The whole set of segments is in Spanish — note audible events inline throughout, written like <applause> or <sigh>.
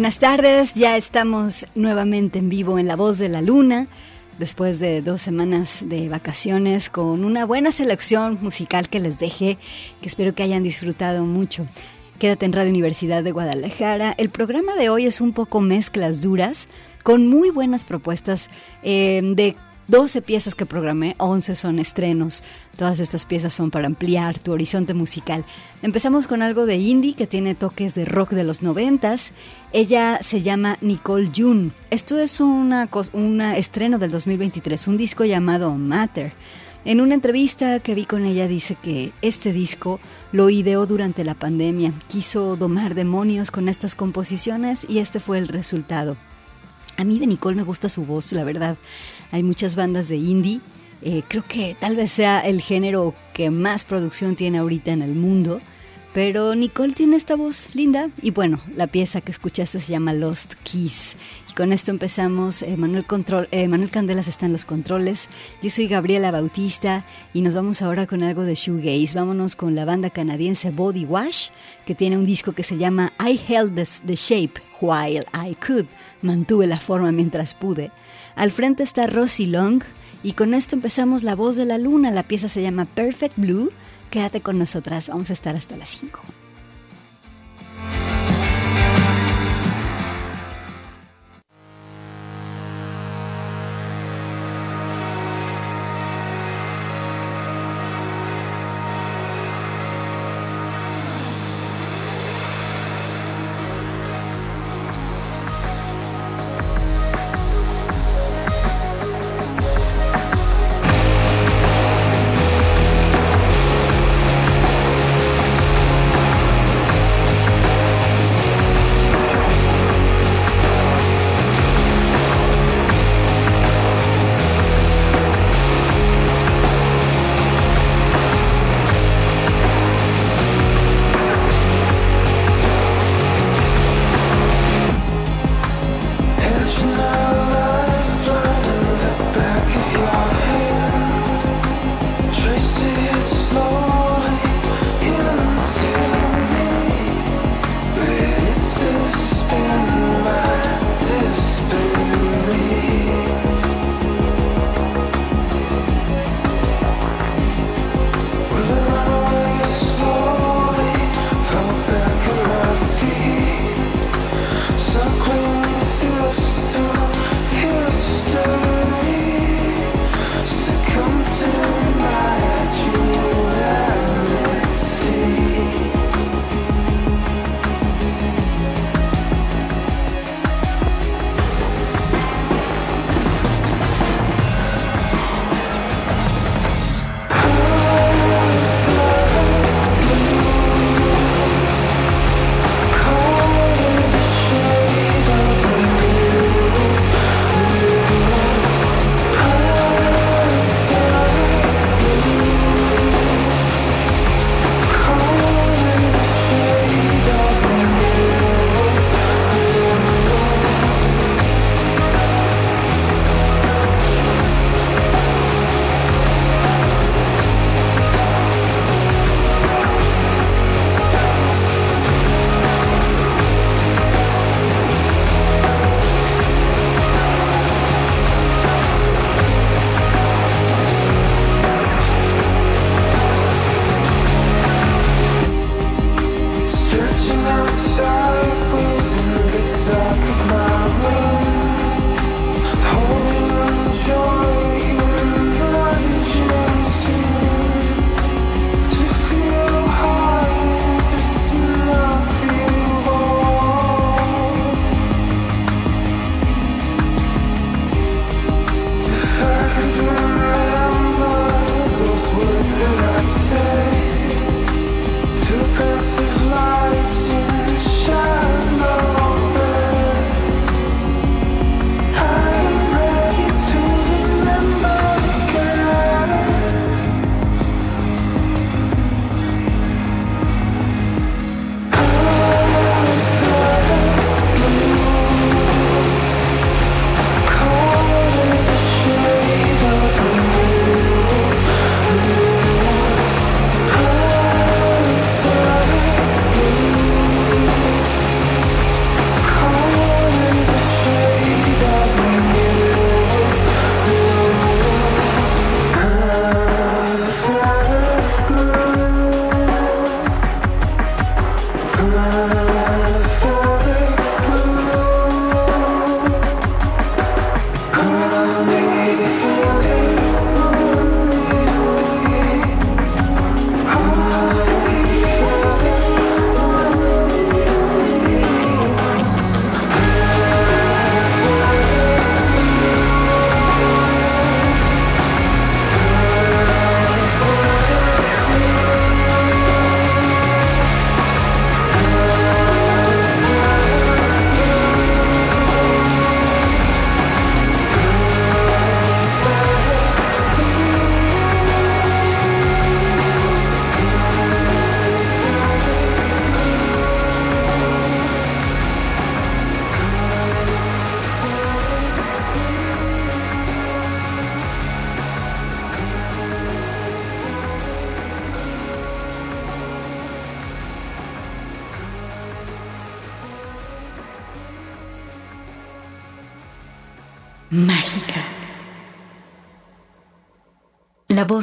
Buenas tardes, ya estamos nuevamente en vivo en La Voz de la Luna, después de dos semanas de vacaciones con una buena selección musical que les dejé, que espero que hayan disfrutado mucho. Quédate en Radio Universidad de Guadalajara. El programa de hoy es un poco mezclas duras, con muy buenas propuestas eh, de 12 piezas que programé, 11 son estrenos. Todas estas piezas son para ampliar tu horizonte musical. Empezamos con algo de indie que tiene toques de rock de los noventas. Ella se llama Nicole June. Esto es una, una estreno del 2023, un disco llamado Matter. En una entrevista que vi con ella dice que este disco lo ideó durante la pandemia. Quiso domar demonios con estas composiciones y este fue el resultado. A mí de Nicole me gusta su voz, la verdad. Hay muchas bandas de indie. Eh, creo que tal vez sea el género que más producción tiene ahorita en el mundo. Pero Nicole tiene esta voz linda y bueno, la pieza que escuchaste se llama Lost Keys. Y con esto empezamos. Eh, Manuel, Control, eh, Manuel Candelas está en los controles. Yo soy Gabriela Bautista y nos vamos ahora con algo de shoegaze. Vámonos con la banda canadiense Body Wash, que tiene un disco que se llama I Held the, Shape While I Could. Mantuve la forma mientras pude. Al frente está Rosie Long y con esto empezamos La Voz de la Luna. La pieza se llama Perfect Blue Quédate con nosotras, vamos a estar hasta las 5.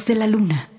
De la luna.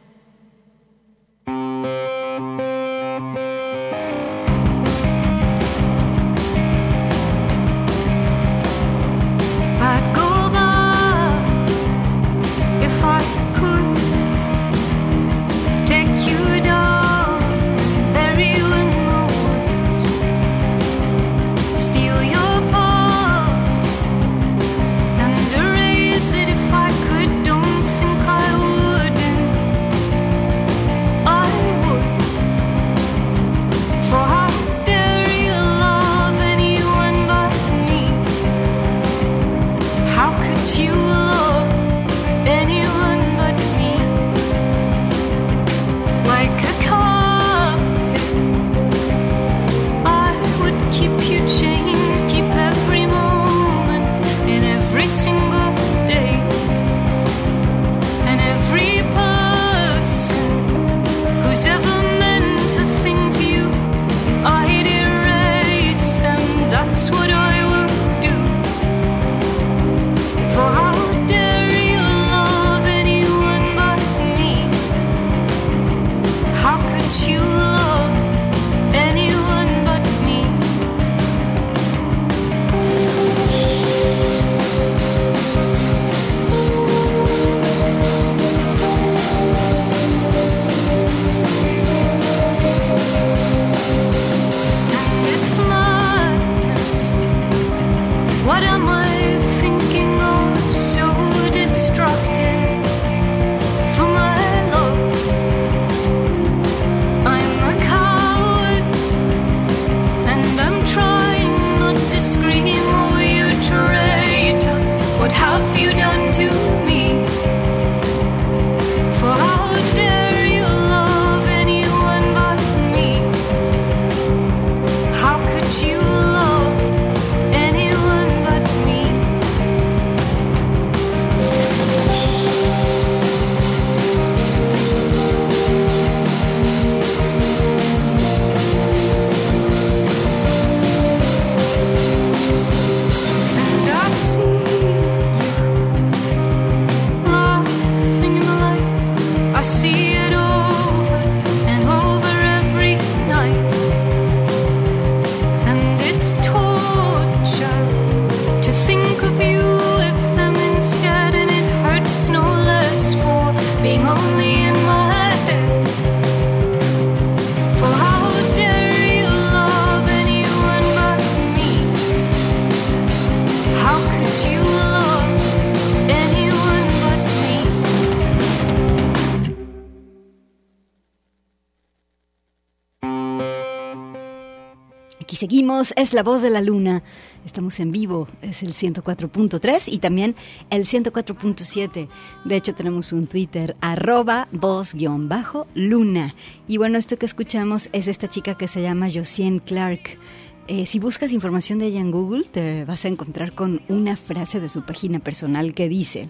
Seguimos, es la voz de la luna. Estamos en vivo, es el 104.3 y también el 104.7. De hecho, tenemos un Twitter, arroba voz-luna. Y bueno, esto que escuchamos es esta chica que se llama Josiane Clark. Eh, si buscas información de ella en Google, te vas a encontrar con una frase de su página personal que dice,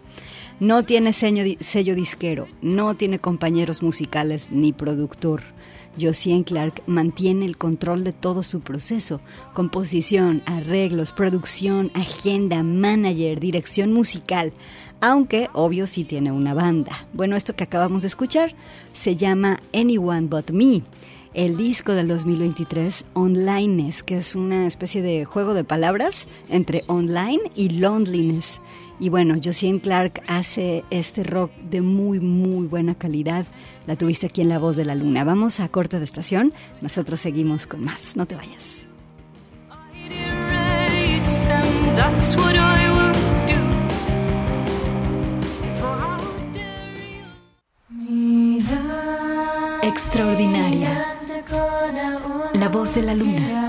no tiene sello disquero, no tiene compañeros musicales ni productor Josiane Clark mantiene el control de todo su proceso, composición, arreglos, producción, agenda, manager, dirección musical, aunque obvio sí tiene una banda. Bueno, esto que acabamos de escuchar se llama Anyone But Me el disco del 2023, Onlineness, que es una especie de juego de palabras entre online y loneliness. Y bueno, Josiane Clark hace este rock de muy, muy buena calidad. La tuviste aquí en La Voz de la Luna. Vamos a corte de estación. Nosotros seguimos con más. No te vayas. Extraordinaria. La voz de la luna.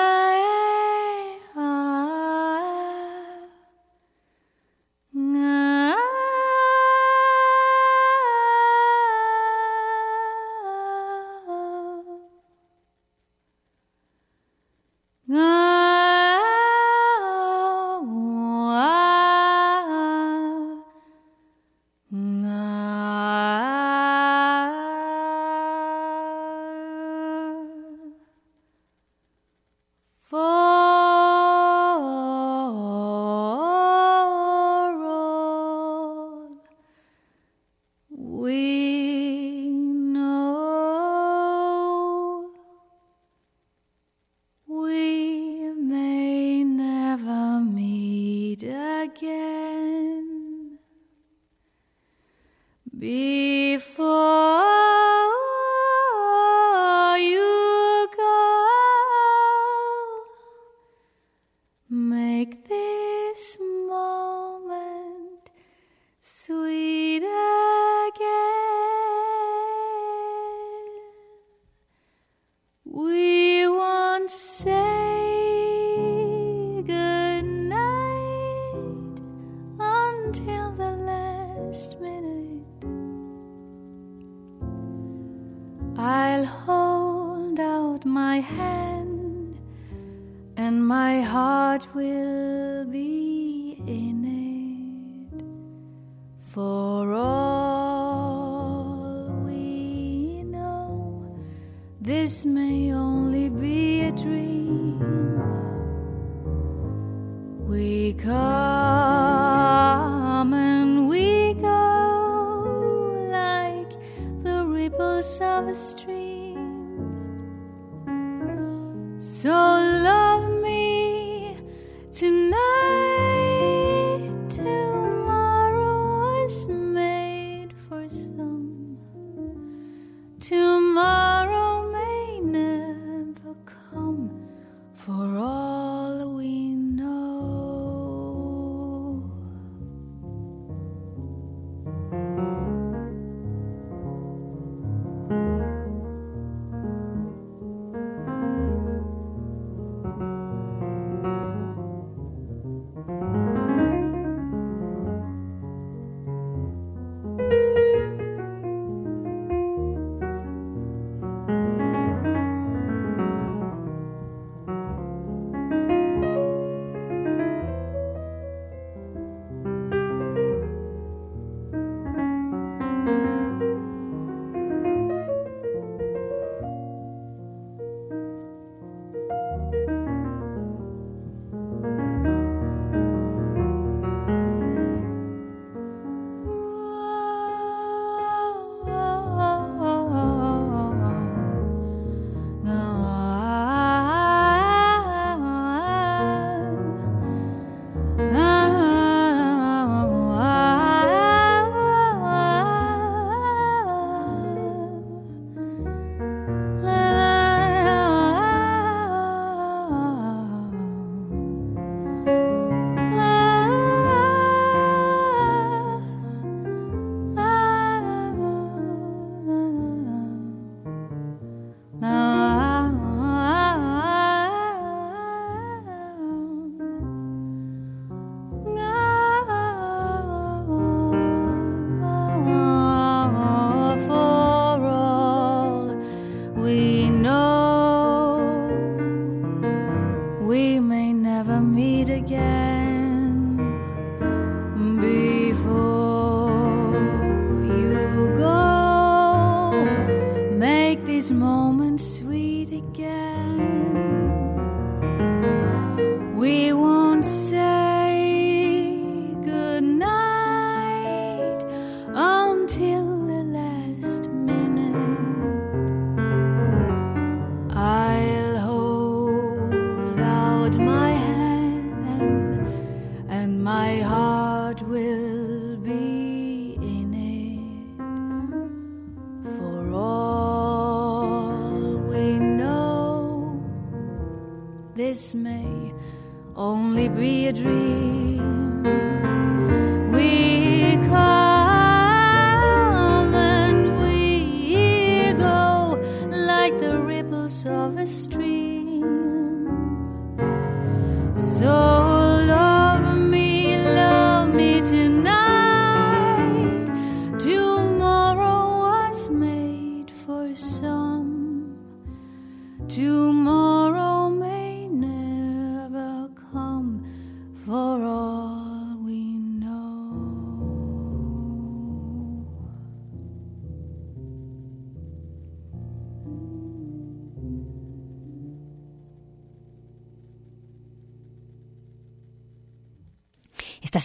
This may only be a dream. We come and we go like the ripples of a stream.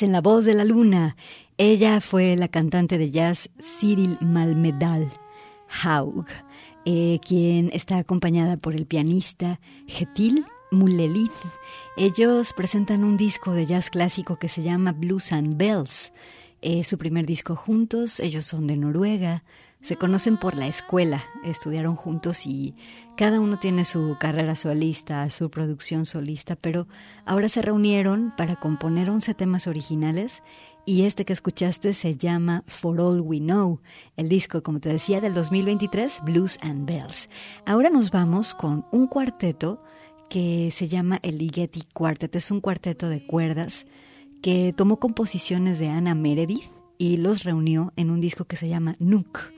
En la voz de la luna. Ella fue la cantante de jazz Cyril Malmedal Haug, eh, quien está acompañada por el pianista Getil Mulelith. Ellos presentan un disco de jazz clásico que se llama Blues and Bells. Es su primer disco juntos, ellos son de Noruega, se conocen por la escuela, estudiaron juntos y cada uno tiene su carrera solista, su producción solista, pero ahora se reunieron para componer 11 temas originales y este que escuchaste se llama For All We Know, el disco, como te decía, del 2023, Blues and Bells. Ahora nos vamos con un cuarteto que se llama el Ligeti Quartet, es un cuarteto de cuerdas que tomó composiciones de Anna Meredith y los reunió en un disco que se llama Nook.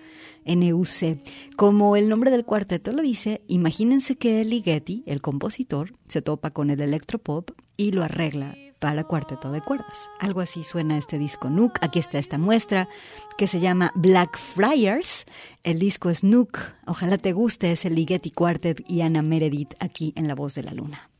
NUC. Como el nombre del cuarteto lo dice, imagínense que Ligeti, el compositor, se topa con el electropop y lo arregla para cuarteto de cuerdas. Algo así suena este disco Nook. Aquí está esta muestra que se llama Black Friars. El disco es Nook. Ojalá te guste, es el Ligeti Quartet y Ana Meredith aquí en La Voz de la Luna.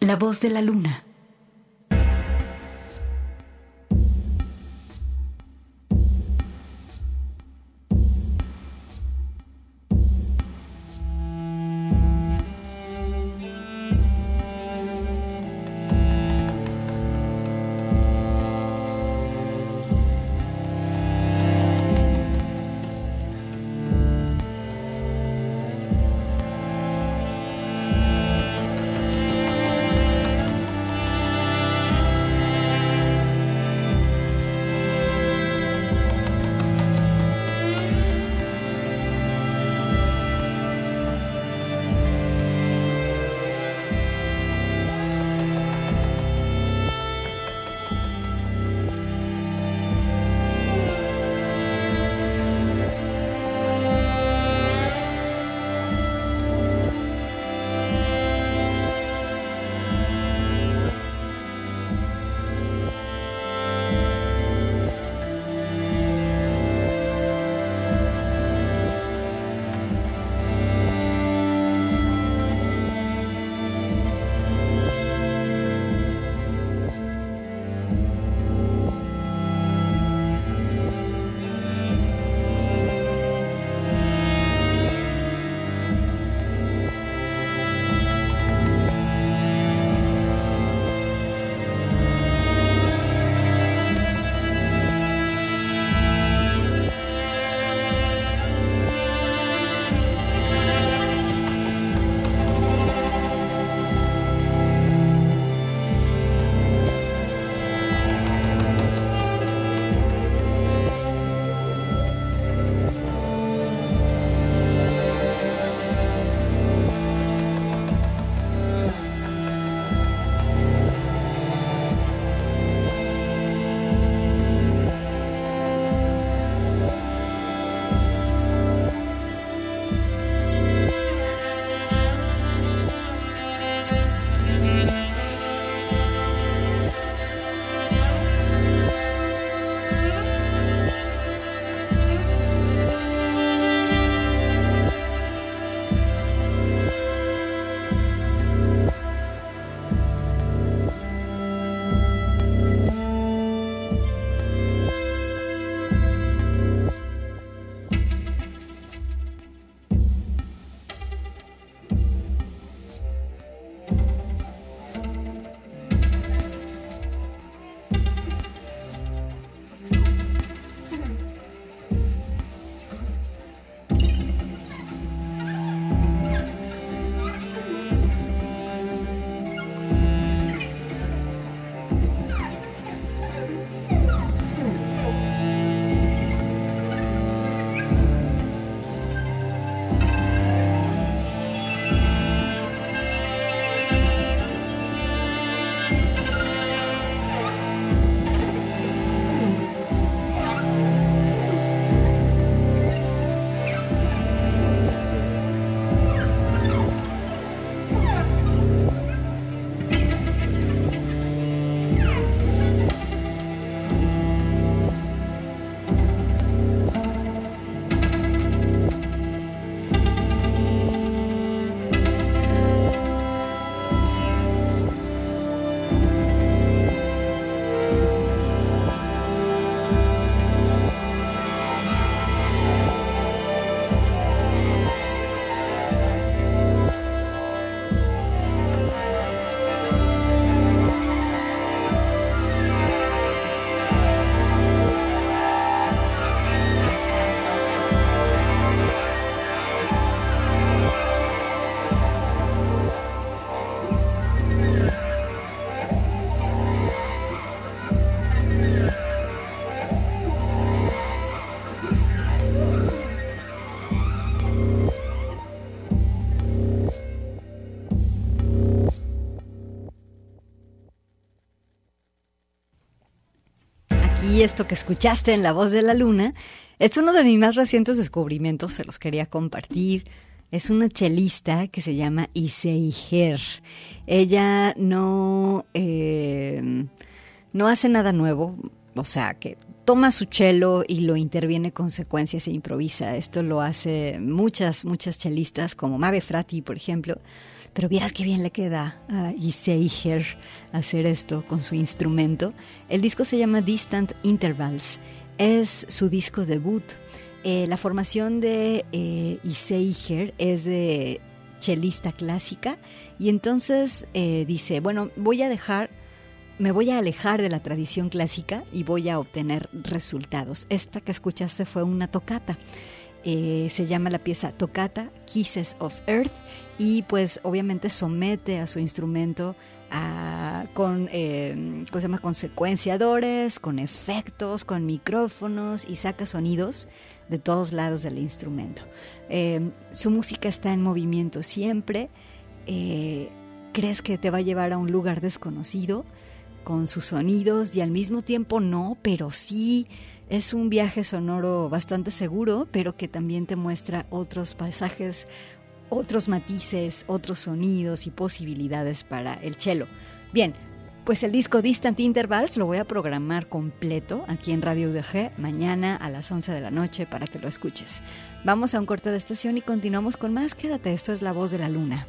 La voz de la luna. Esto que escuchaste en La Voz de la Luna es uno de mis más recientes descubrimientos, se los quería compartir. Es una chelista que se llama Issei Her. Ella no, eh, no hace nada nuevo, o sea, que toma su chelo y lo interviene con secuencias e improvisa. Esto lo hace muchas, muchas chelistas, como Mabe Frati, por ejemplo. Pero vieras qué bien le queda a Iseiger hacer esto con su instrumento. El disco se llama Distant Intervals. Es su disco debut. Eh, la formación de eh, Iseiger es de chelista clásica y entonces eh, dice, bueno, voy a dejar, me voy a alejar de la tradición clásica y voy a obtener resultados. Esta que escuchaste fue una tocata. Eh, se llama la pieza Tocata, Kisses of Earth, y pues obviamente somete a su instrumento con, llama? con secuenciadores, con efectos, con micrófonos y saca sonidos de todos lados del instrumento. Eh, su música está en movimiento siempre. Eh, crees que te va a llevar a un lugar desconocido con sus sonidos y al mismo tiempo no, pero sí es un viaje sonoro bastante seguro, pero que también te muestra otros paisajes, otros matices, otros sonidos y posibilidades para el cello. Bien, pues el disco Distant Intervals lo voy a programar completo aquí en Radio UDG mañana a las 11 de la noche para que lo escuches. Vamos a un corte de estación y continuamos con más. Quédate, esto es La Voz de la Luna.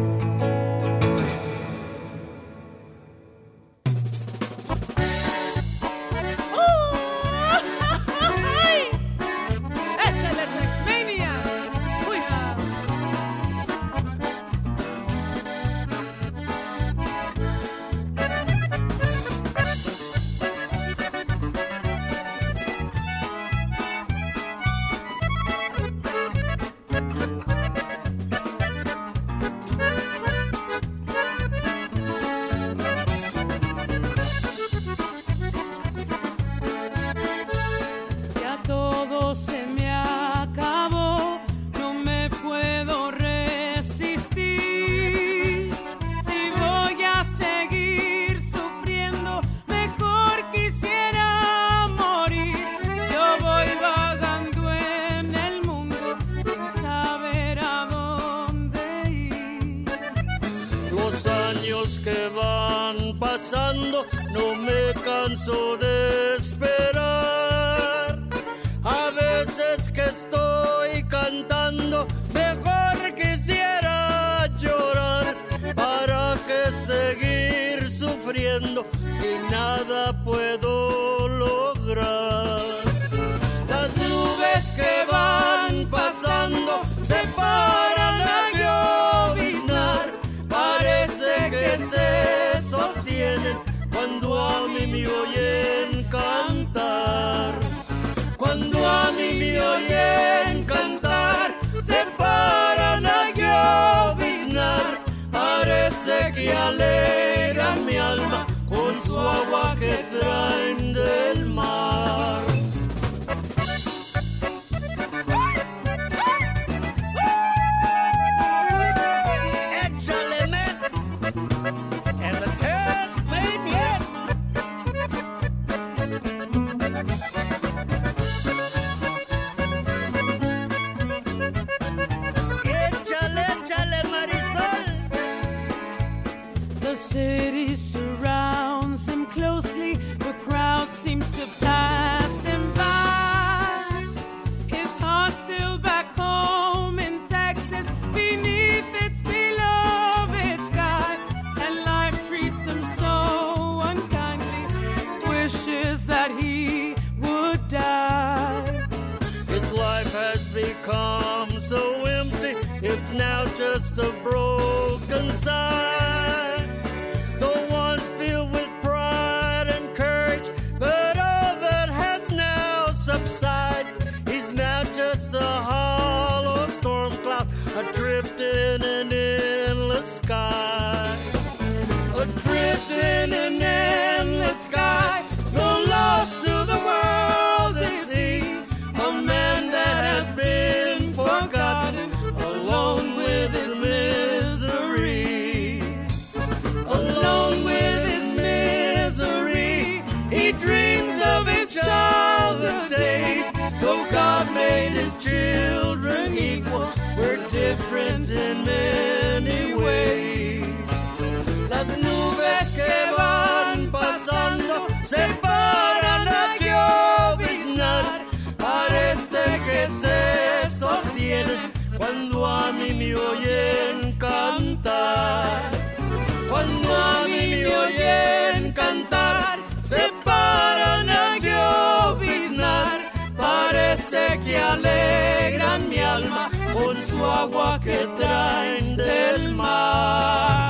Con su agua que traen del mar.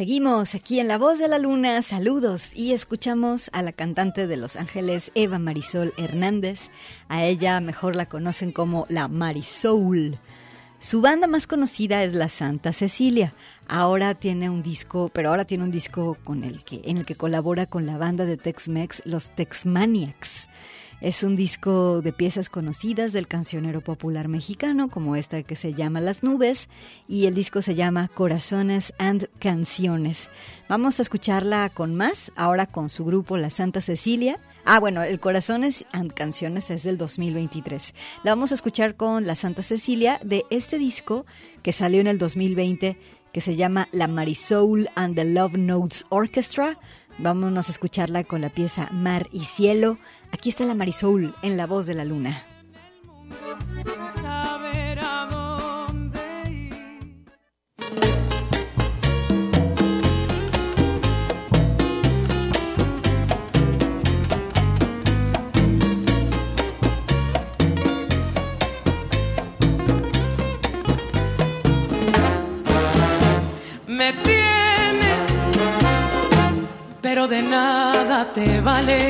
Seguimos aquí en La Voz de la Luna, saludos y escuchamos a la cantante de Los Ángeles, Eva Marisol Hernández. A ella mejor la conocen como la Marisol. Su banda más conocida es la Santa Cecilia. Ahora tiene un disco, pero ahora tiene un disco con el que, en el que colabora con la banda de Tex-Mex, los Tex-Maniacs. Es un disco de piezas conocidas del cancionero popular mexicano, como esta que se llama Las Nubes, y el disco se llama Corazones and Canciones. Vamos a escucharla con más, ahora con su grupo La Santa Cecilia. Ah, bueno, el Corazones and Canciones es del 2023. La vamos a escuchar con La Santa Cecilia de este disco que salió en el 2020, que se llama La Marisoul and the Love Notes Orchestra. Vámonos a escucharla con la pieza Mar y Cielo. Aquí está la Marisol en la voz de la luna. Vale.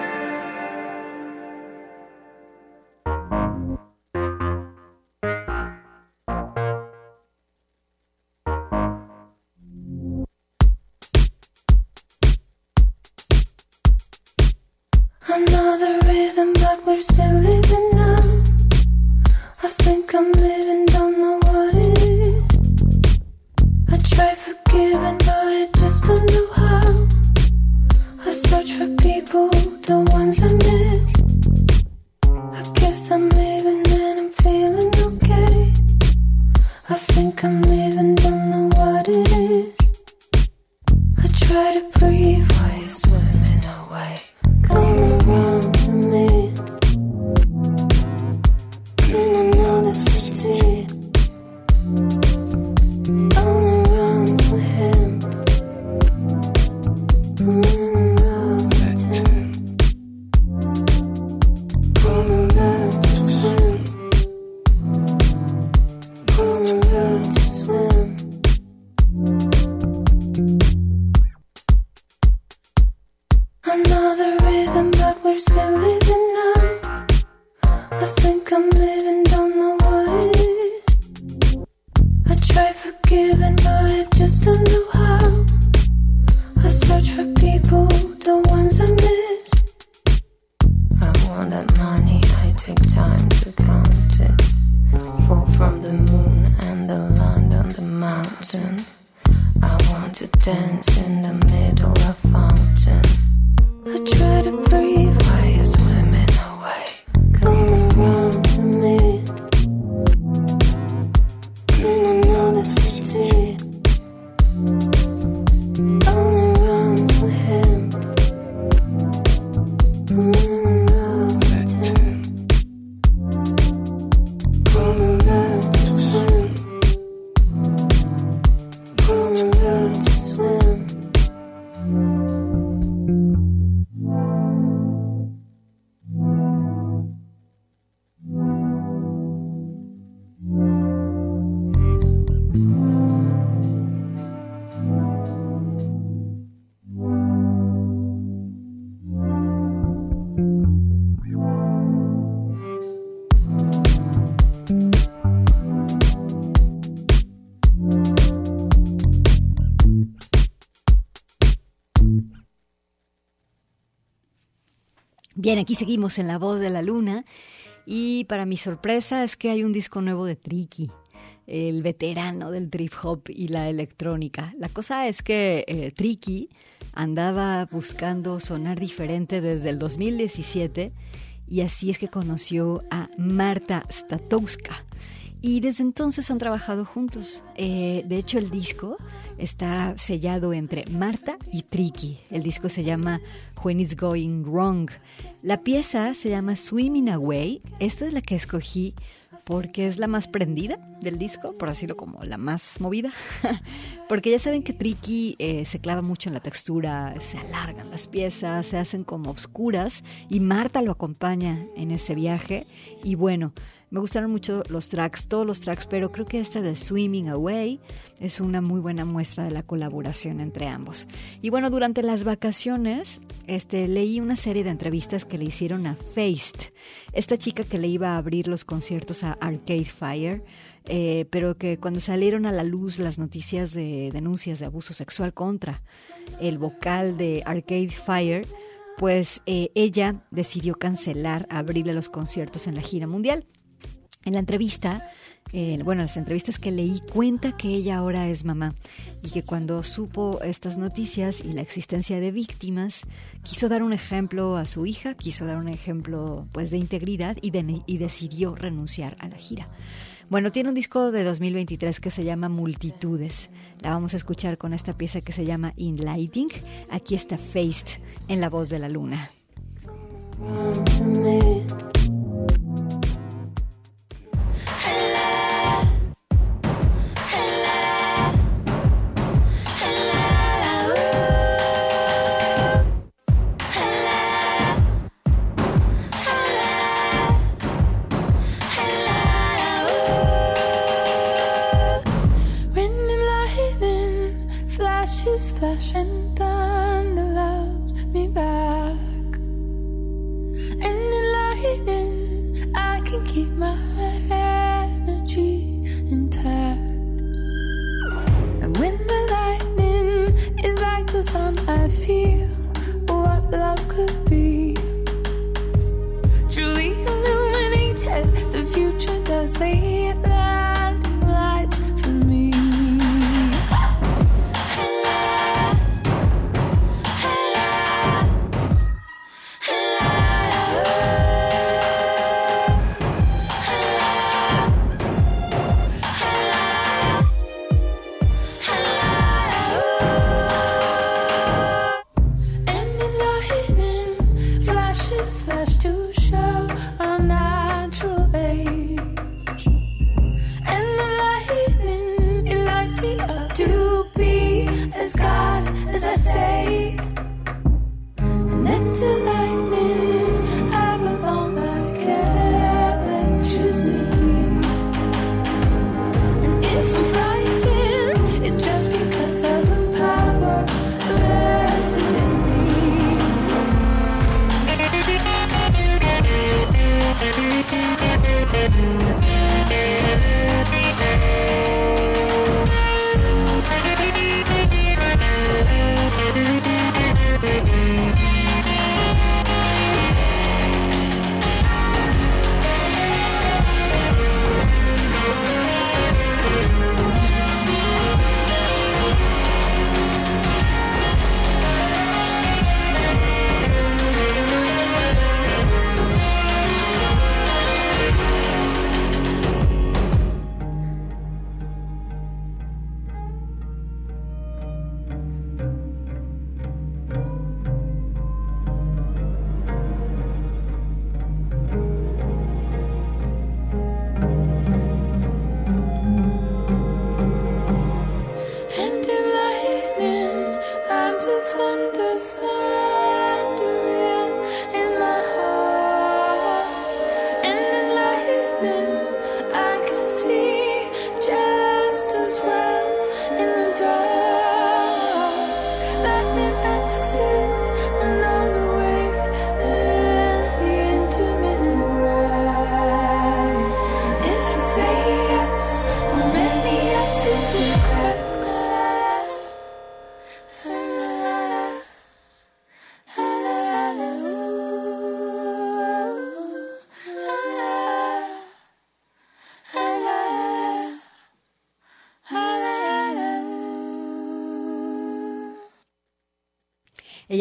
That money, I take time to count it. Fall from the moon and the land on the mountain. I want to dance in the middle of fountain. I try Bien, aquí seguimos en La Voz de la Luna y para mi sorpresa es que hay un disco nuevo de Tricky, el veterano del trip hop y la electrónica. La cosa es que eh, Tricky andaba buscando sonar diferente desde el 2017 y así es que conoció a Marta Statowska. Y desde entonces han trabajado juntos. Eh, de hecho, el disco está sellado entre Marta y Tricky. El disco se llama When It's Going Wrong. La pieza se llama Swimming Away. Esta es la que escogí porque es la más prendida del disco, por decirlo como la más movida. <laughs> porque ya saben que Tricky eh, se clava mucho en la textura, se alargan las piezas, se hacen como obscuras y Marta lo acompaña en ese viaje. Y bueno, me gustaron mucho los tracks, todos los tracks, pero creo que este de Swimming Away es una muy buena muestra de la colaboración entre ambos. Y bueno, durante las vacaciones este, leí una serie de entrevistas que le hicieron a Faced, esta chica que le iba a abrir los conciertos a Arcade Fire. eh, pero que cuando salieron a la luz las noticias de denuncias de abuso sexual contra el vocal de Arcade Fire, pues eh, ella decidió cancelar abrirle los conciertos en la gira mundial. En la entrevista, eh, bueno, las entrevistas que leí, cuenta que ella ahora es mamá y que cuando supo estas noticias y la existencia de víctimas, quiso dar un ejemplo a su hija, quiso dar un ejemplo pues de integridad y, y decidió renunciar a la gira. Bueno, tiene un disco de 2023 que se llama Multitudes. La vamos a escuchar con esta pieza que se llama In Lighting. Aquí está Faced en la voz de la luna.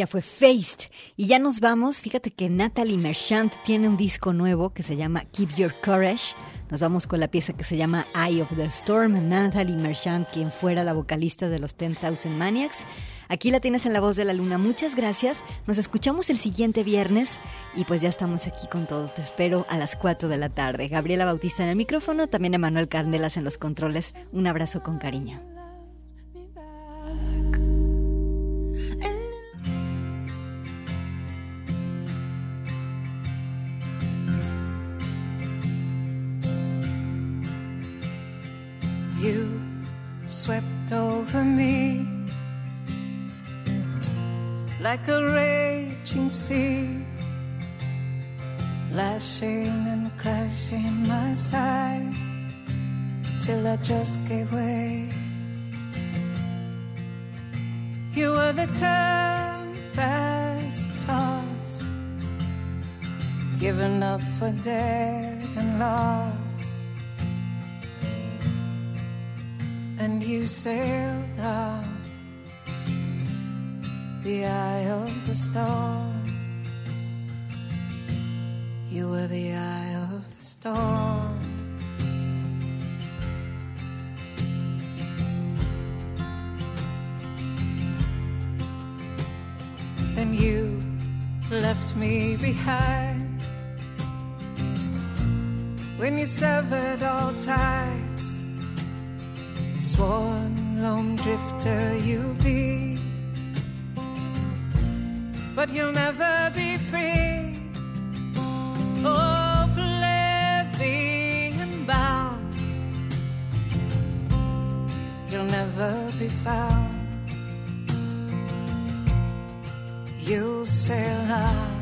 Ella fue Faced. Y ya nos vamos. Fíjate que Natalie Merchant tiene un disco nuevo que se llama Keep Your Courage. Nos vamos con la pieza que se llama Eye of the Storm. Natalie Merchant, quien fuera la vocalista de los 10,000 Maniacs. Aquí la tienes en la voz de la luna. Muchas gracias. Nos escuchamos el siguiente viernes. Y pues ya estamos aquí con todos. Te espero a las 4 de la tarde. Gabriela Bautista en el micrófono. También Emanuel Carnelas en los controles. Un abrazo con cariño. You swept over me like a raging sea, lashing and crashing my side till I just gave way. You were the tempest tossed, given up for dead and lost. And you sailed out the eye of the storm. You were the eye of the storm. Then you left me behind when you severed all ties sworn lone drifter you'll be. But you'll never be free. Oh, Oblivion bound. You'll never be found. you'll sail on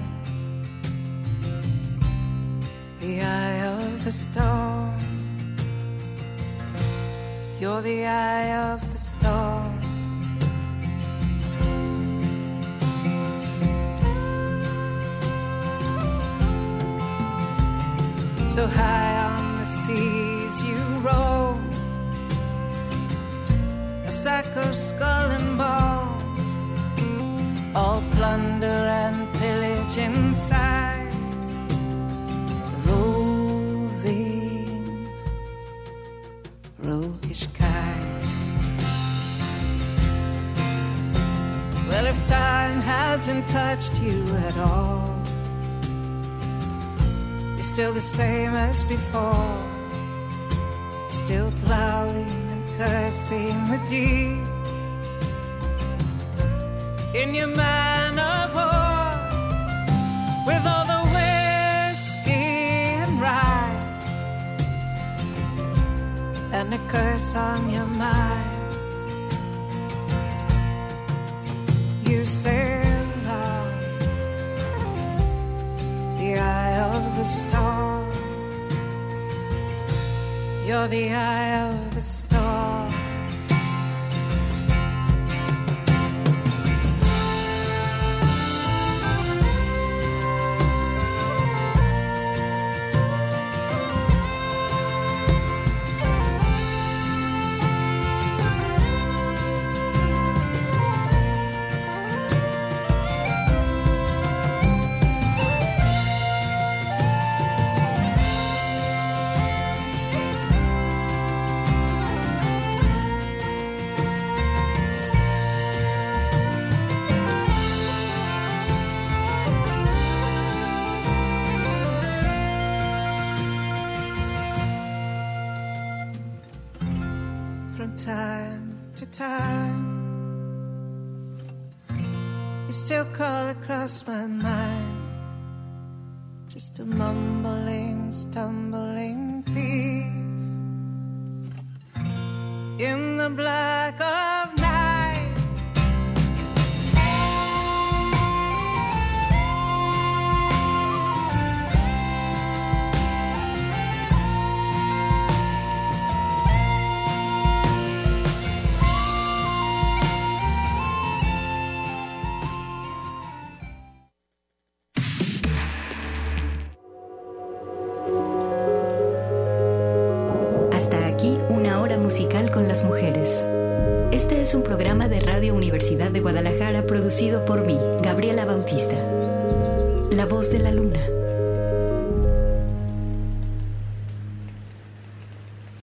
the eye of the storm. You're the eye of the storm. So high on the seas you roll, a sack of skull and bone, all plunder and pillage inside hasn't touched you at all You're still the same as before. Still plowing and cursing the deep in your man of war with all the whiskey and rye and a curse on your mind. You sail of the storm. You're the eye of the storm. Time. You still call across my mind. Just a mumbling, stumbling thief in the black